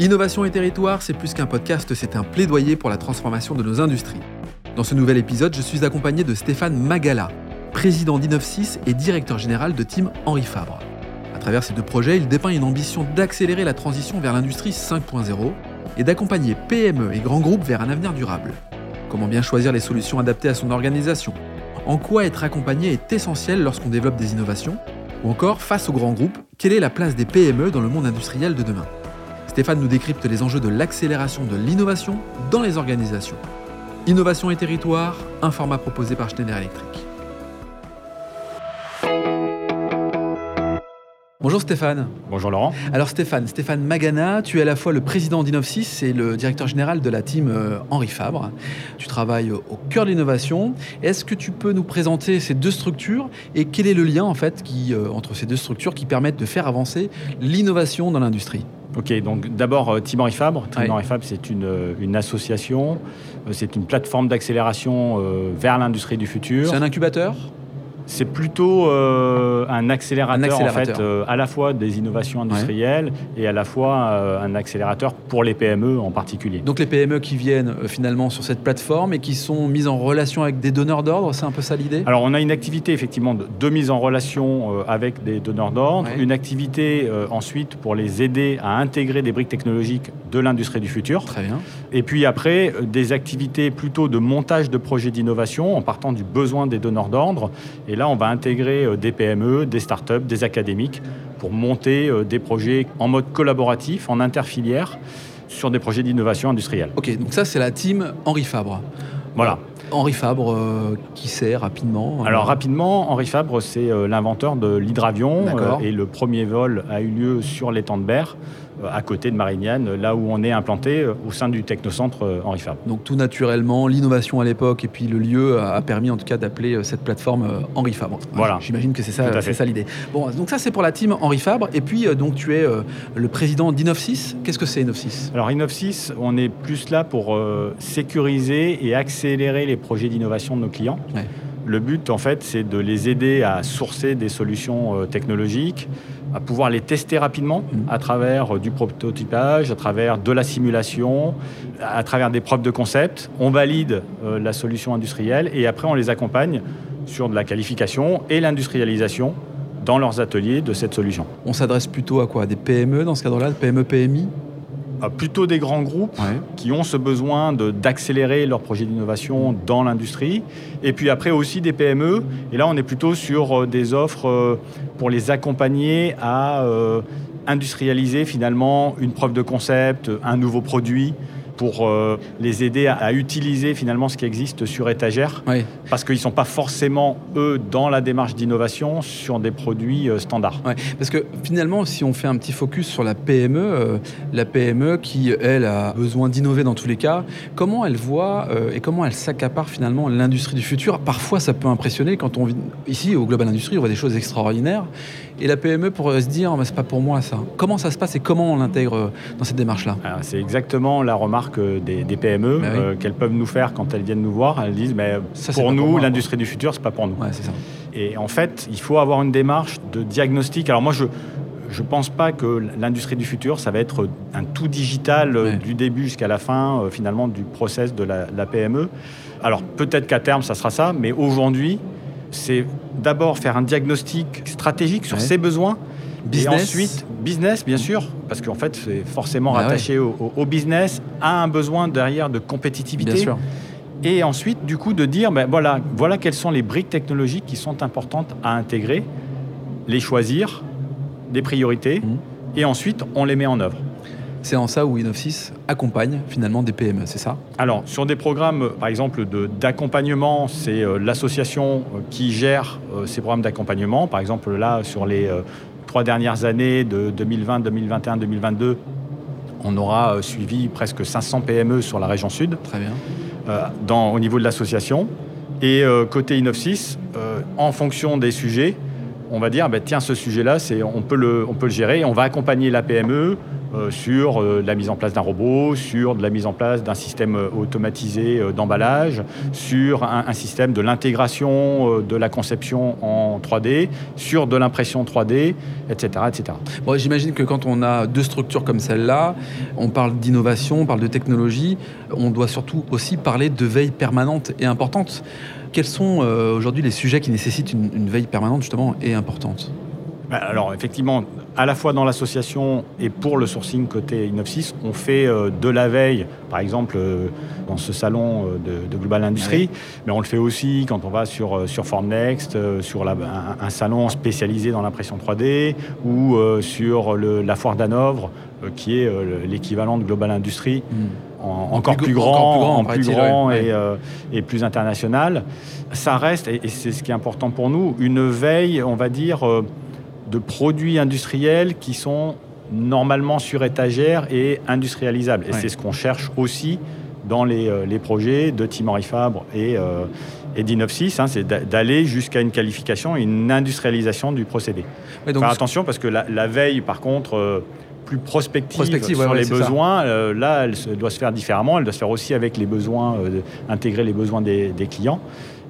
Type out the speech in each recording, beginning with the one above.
Innovation et territoire, c'est plus qu'un podcast, c'est un plaidoyer pour la transformation de nos industries. Dans ce nouvel épisode, je suis accompagné de Stéphane Magala, président d'Innovsys et directeur général de Team Henri Fabre. À travers ces deux projets, il dépeint une ambition d'accélérer la transition vers l'industrie 5.0 et d'accompagner PME et grands groupes vers un avenir durable. Comment bien choisir les solutions adaptées à son organisation? En quoi être accompagné est essentiel lorsqu'on développe des innovations? Ou encore, face aux grands groupes, quelle est la place des PME dans le monde industriel de demain? Stéphane nous décrypte les enjeux de l'accélération de l'innovation dans les organisations. Innovation et territoire, un format proposé par Schneider Electric. Bonjour Stéphane. Bonjour Laurent. Alors Stéphane, Stéphane Magana, tu es à la fois le président d'Innovsys et le directeur général de la team euh, Henri Fabre. Tu travailles au cœur de l'innovation. Est-ce que tu peux nous présenter ces deux structures et quel est le lien en fait qui, euh, entre ces deux structures qui permettent de faire avancer l'innovation dans l'industrie? Ok, donc d'abord euh, Team Henri Fabre. Team Henri Fabre, c'est une, une, association, c'est une plateforme d'accélération vers l'industrie du futur. C'est un incubateur? C'est plutôt euh, un, accélérateur, en fait, euh, à la fois des innovations industrielles et à la fois euh, un accélérateur pour les PME en particulier. Donc les PME qui viennent finalement sur cette plateforme et qui sont mises en relation avec des donneurs d'ordre, c'est un peu ça l'idée? Alors on a une activité effectivement de, mise en relation avec des donneurs d'ordre, une activité ensuite pour les aider à intégrer des briques technologiques de l'industrie du futur. Très bien. Et puis après, des activités plutôt de montage de projets d'innovation en partant du besoin des donneurs d'ordre. Et là, on va intégrer euh, des PME, des startups, des académiques pour monter euh, des projets en mode collaboratif, en interfilière, sur des projets d'innovation industrielle. Ok, donc ça, c'est la team Henri Fabre. Voilà. Henri Fabre, euh, qui sait rapidement Alors rapidement, Henri Fabre, c'est l'inventeur de l'hydravion et le premier vol a eu lieu sur l'étang de Berre à côté de Marignane, là où on est implanté euh, au sein du technocentre euh, Henri Fabre. Donc tout naturellement, l'innovation à l'époque et puis le lieu a permis en tout cas d'appeler cette plateforme Henri Fabre. Voilà. J'imagine que c'est ça, c'est ça l'idée. Bon, donc ça c'est pour la team Henri Fabre. Et puis donc tu es le président d'Innovsys. Qu'est-ce que c'est Innovsys? Alors Innovsys, on est plus là pour sécuriser et accélérer les projets d'innovation de nos clients. Le but, en fait, c'est de les aider à sourcer des solutions technologiques, à pouvoir les tester rapidement mm. à travers euh, du prototypage, à travers de la simulation, à travers des preuves de concept. On valide euh, la solution industrielle et après on les accompagne sur de la qualification et l'industrialisation dans leurs ateliers de cette solution. On s'adresse plutôt à quoi? Des PME dans ce cadre-là? PME, PMI plutôt des grands groupes qui ont ce besoin d'accélérer leur projet d'innovation dans l'industrie. Et puis après aussi des PME. Et là, on est plutôt sur euh, des offres euh, pour les accompagner à euh, industrialiser finalement une preuve de concept, un nouveau produit pour euh, les aider à, utiliser finalement ce qui existe sur étagère, parce qu'ils ne sont pas forcément, eux, dans la démarche d'innovation sur des produits euh, standards. Parce que finalement, si on fait un petit focus sur la PME, euh, la PME qui, elle, a besoin d'innover dans tous les cas, comment elle voit et comment elle s'accapare finalement l'industrie du futur? Parfois, ça peut impressionner quand on vit ici au Global Industrie, on voit des choses extraordinaires. Et la PME pourrait se dire, mais c'est pas pour moi ça. Comment ça se passe et comment on l'intègre dans cette démarche-là? C'est exactement la remarque des, PME bah euh, qu'elles peuvent nous faire quand elles viennent nous voir. Elles disent mais pour nous, l'industrie du futur, c'est pas pour nous. Et en fait, il faut avoir une démarche de diagnostic. Alors moi, je je pense pas que l'industrie du futur, ça va être un tout digital euh, du début jusqu'à la fin, euh, finalement, du process de la, PME. Alors peut-être qu'à terme, ça sera ça, mais aujourd'hui, c'est d'abord faire un diagnostic stratégique sur ses besoins Business. Et ensuite, business, bien sûr, parce qu'en fait, c'est forcément bah rattaché au, business, a un besoin derrière de compétitivité. Bien sûr. Et ensuite, du coup, de dire, ben voilà, voilà quelles sont les briques technologiques qui sont importantes à intégrer, les choisir, des priorités, mmh. et ensuite, on les met en œuvre. C'est en ça où Inofsys accompagne finalement des PME, c'est ça? Alors, sur des programmes, par exemple, d'accompagnement, c'est euh, l'association euh, qui gère euh, ces programmes d'accompagnement. Par exemple, là, sur les trois dernières années, de 2020, 2021, 2022, on aura euh, suivi presque 500 PME sur la région sud. Très bien. Euh, au niveau de l'association. Et euh, côté Inofsys, en fonction des sujets, on va dire, bah, tiens, ce sujet-là, on, peut le, on peut le gérer. On va accompagner la PME euh, sur euh, la mise en place d'un robot, sur la mise en place d'un système euh, automatisé d'emballage, sur un, système de l'intégration de la conception en 3D, sur de l'impression 3D, etc. etc. J'imagine que quand on a deux structures comme celle-là, on parle d'innovation, on parle de technologie, on doit surtout aussi parler de veille permanente et importante. Quels sont aujourd'hui les sujets qui nécessitent une, une veille permanente justement et importante? Alors effectivement, à la fois dans l'association et pour le sourcing côté Innovsys, on fait euh, de la veille, par exemple euh, dans ce salon euh, de, Global Industry, mais on le fait aussi quand on va sur, sur Formnext, sur un, salon spécialisé dans l'impression 3D, ou sur la foire d'Hanovre, qui est l'équivalent de Global Industry. Hmm. encore, plus grand, plus grand, et, et, plus international. Ça reste, et c'est ce qui est important pour nous, une veille, on va dire, de produits industriels qui sont normalement sur étagère et industrialisables. Et c'est ce qu'on cherche aussi dans les, euh, projets de Henri Fabre et, euh, et hein, c'est d'aller jusqu'à une qualification et une industrialisation du procédé. donc Faire attention parce que la, veille, par contre, euh, plus prospective, sur les besoins, là, elle doit se faire différemment. Elle doit se faire aussi avec les besoins, intégrer les besoins des clients.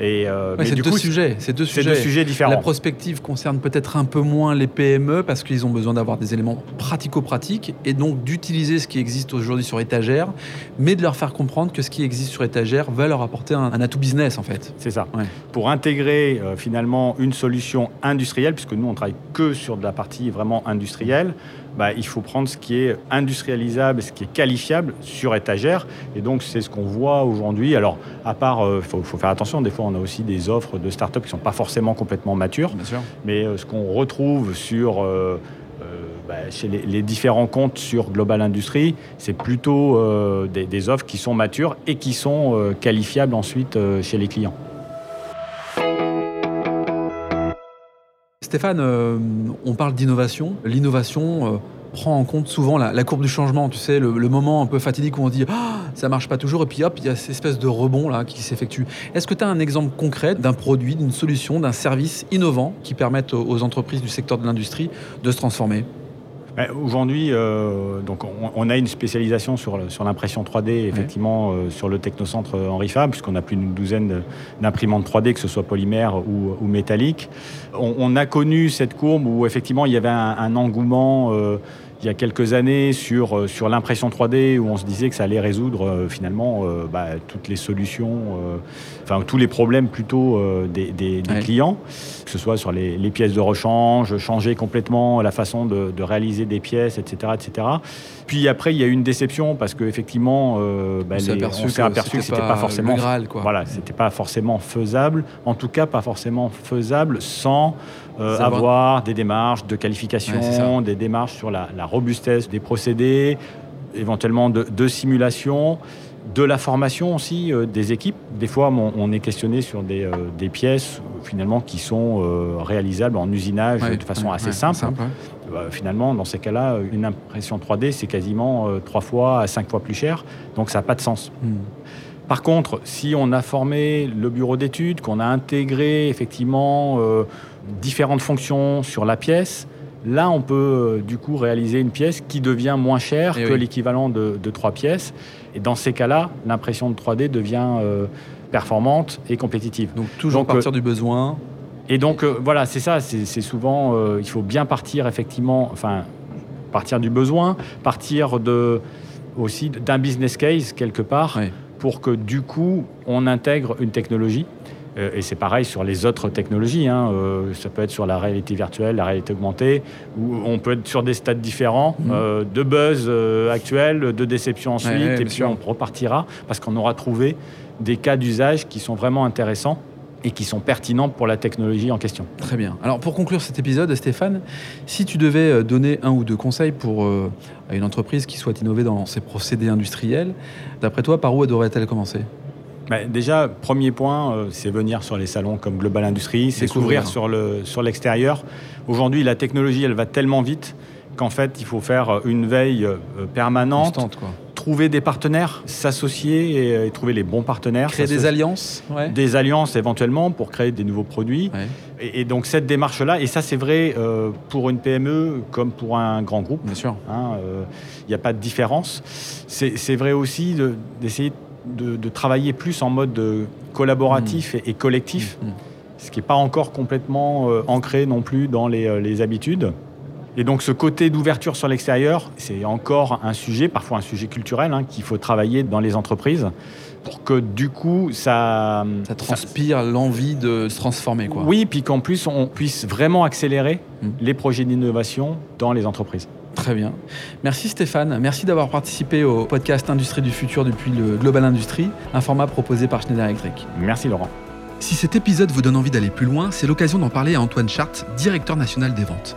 Et euh, c'est deux, sujets, c'est deux, sujets. différents. La prospective concerne peut-être un peu moins les PME parce qu'ils ont besoin d'avoir des éléments pratico-pratiques et donc d'utiliser ce qui existe aujourd'hui sur étagère, mais de leur faire comprendre que ce qui existe sur étagère va leur apporter un, atout business en fait. C'est ça. Pour intégrer euh, finalement une solution industrielle, puisque nous on travaille que sur de la partie vraiment industrielle, bah, il faut prendre ce qui est industrialisable, ce qui est qualifiable sur étagère. Et donc, c'est ce qu'on voit aujourd'hui. Alors, à part, il euh, faut, faire attention, des fois, on a aussi des offres de start-up qui ne sont pas forcément complètement matures. Mais euh, ce qu'on retrouve sur. Euh, bah, chez les, différents comptes sur Global Industry, c'est plutôt des, offres qui sont matures et qui sont qualifiables ensuite chez les clients. Stéphane, euh, on parle d'innovation. L'innovation euh, prend en compte souvent la, courbe du changement, tu sais, le, moment un peu fatidique où on dit ah, ça marche pas toujours, et puis hop, il y a cette espèce de rebond là qui s'effectue. Est-ce que tu as un exemple concret d'un produit, d'une solution, d'un service innovant qui permette aux entreprises du secteur de l'industrie de se transformer? Aujourd'hui, euh, donc on, a une spécialisation sur, sur l'impression 3D, effectivement, euh, sur le technocentre Henri Fab, puisqu'on a plus d'une douzaine d'imprimantes 3D, que ce soit polymère ou, ou métallique. On, a connu cette courbe où effectivement il y avait un, engouement. Il y a quelques années sur, euh, sur l'impression 3D où on se disait que ça allait résoudre euh, finalement euh, bah, toutes les solutions, enfin tous les problèmes plutôt des, clients, que ce soit sur les, pièces de rechange, changer complètement la façon de, réaliser des pièces, etc., etc. Puis après, il y a eu une déception parce qu'effectivement, bah, on s'est aperçu, que c'était pas, forcément, voilà, c'était pas forcément faisable. En tout cas, pas forcément faisable sans euh, avoir des démarches de qualification, des démarches sur la, robustesse des procédés, éventuellement de, simulation, de la formation aussi euh, des équipes. Des fois, on, est questionné sur des, euh, pièces finalement qui sont réalisables en usinage de façon assez simple. Bah, finalement, dans ces cas-là, une impression 3D, c'est quasiment trois fois à cinq fois plus cher, donc ça n'a pas de sens. Hmm. Par contre, si on a formé le bureau d'études, qu'on a intégré effectivement différentes fonctions sur la pièce. Là, on peut euh, du coup réaliser une pièce qui devient moins chère eh que l'équivalent de, trois pièces. Et dans ces cas-là, l'impression de 3D devient euh, performante et compétitive. Donc toujours à partir euh, du besoin. Et donc voilà, c'est ça. C'est souvent, il faut bien partir effectivement, enfin, partir du besoin, partir de aussi d'un business case quelque part, pour que du coup on intègre une technologie. Euh, et c'est pareil sur les autres technologies. Hein. Euh, ça peut être sur la réalité virtuelle, la réalité augmentée, où on peut être sur des stades différents, mhm. euh, de buzz actuel, de déception ensuite, et puis on repartira parce qu'on aura trouvé des cas d'usage qui sont vraiment intéressants et qui sont pertinents pour la technologie en question. Très bien. Alors pour conclure cet épisode, Stéphane, si tu devais donner un ou deux conseils pour à une entreprise qui souhaite innover dans ses procédés industriels, d'après toi, par où devrait-elle commencer? Bah, déjà, premier point, euh, c'est venir sur les salons comme Global Industry, c'est s'ouvrir sur, le, sur l'extérieur. Aujourd'hui, la technologie, elle va tellement vite qu'en fait, il faut faire une veille euh, permanente, trouver des partenaires, s'associer et, trouver les bons partenaires. Créer des alliances Des alliances éventuellement pour créer des nouveaux produits. Et, donc cette démarche-là, et ça c'est vrai euh, pour une PME comme pour un grand groupe. Bien sûr. Il hein, n'y euh, a pas de différence. C'est vrai aussi d'essayer de, travailler plus en mode collaboratif mmh. et, collectif, mmh. ce qui n'est pas encore complètement euh, ancré non plus dans les habitudes. Et donc ce côté d'ouverture sur l'extérieur, c'est encore un sujet, parfois un sujet culturel, hein, qu'il faut travailler dans les entreprises pour que du coup ça... Ça transpire l'envie de se transformer. Quoi. Oui, puis qu'en plus on puisse vraiment accélérer hmm. les projets d'innovation dans les entreprises. Très bien. Merci Stéphane. Merci d'avoir participé au podcast Industrie du futur depuis le Global Industry, un format proposé par Schneider Electric. Merci Laurent. Si cet épisode vous donne envie d'aller plus loin, c'est l'occasion d'en parler à Antoine Chart, directeur national des ventes.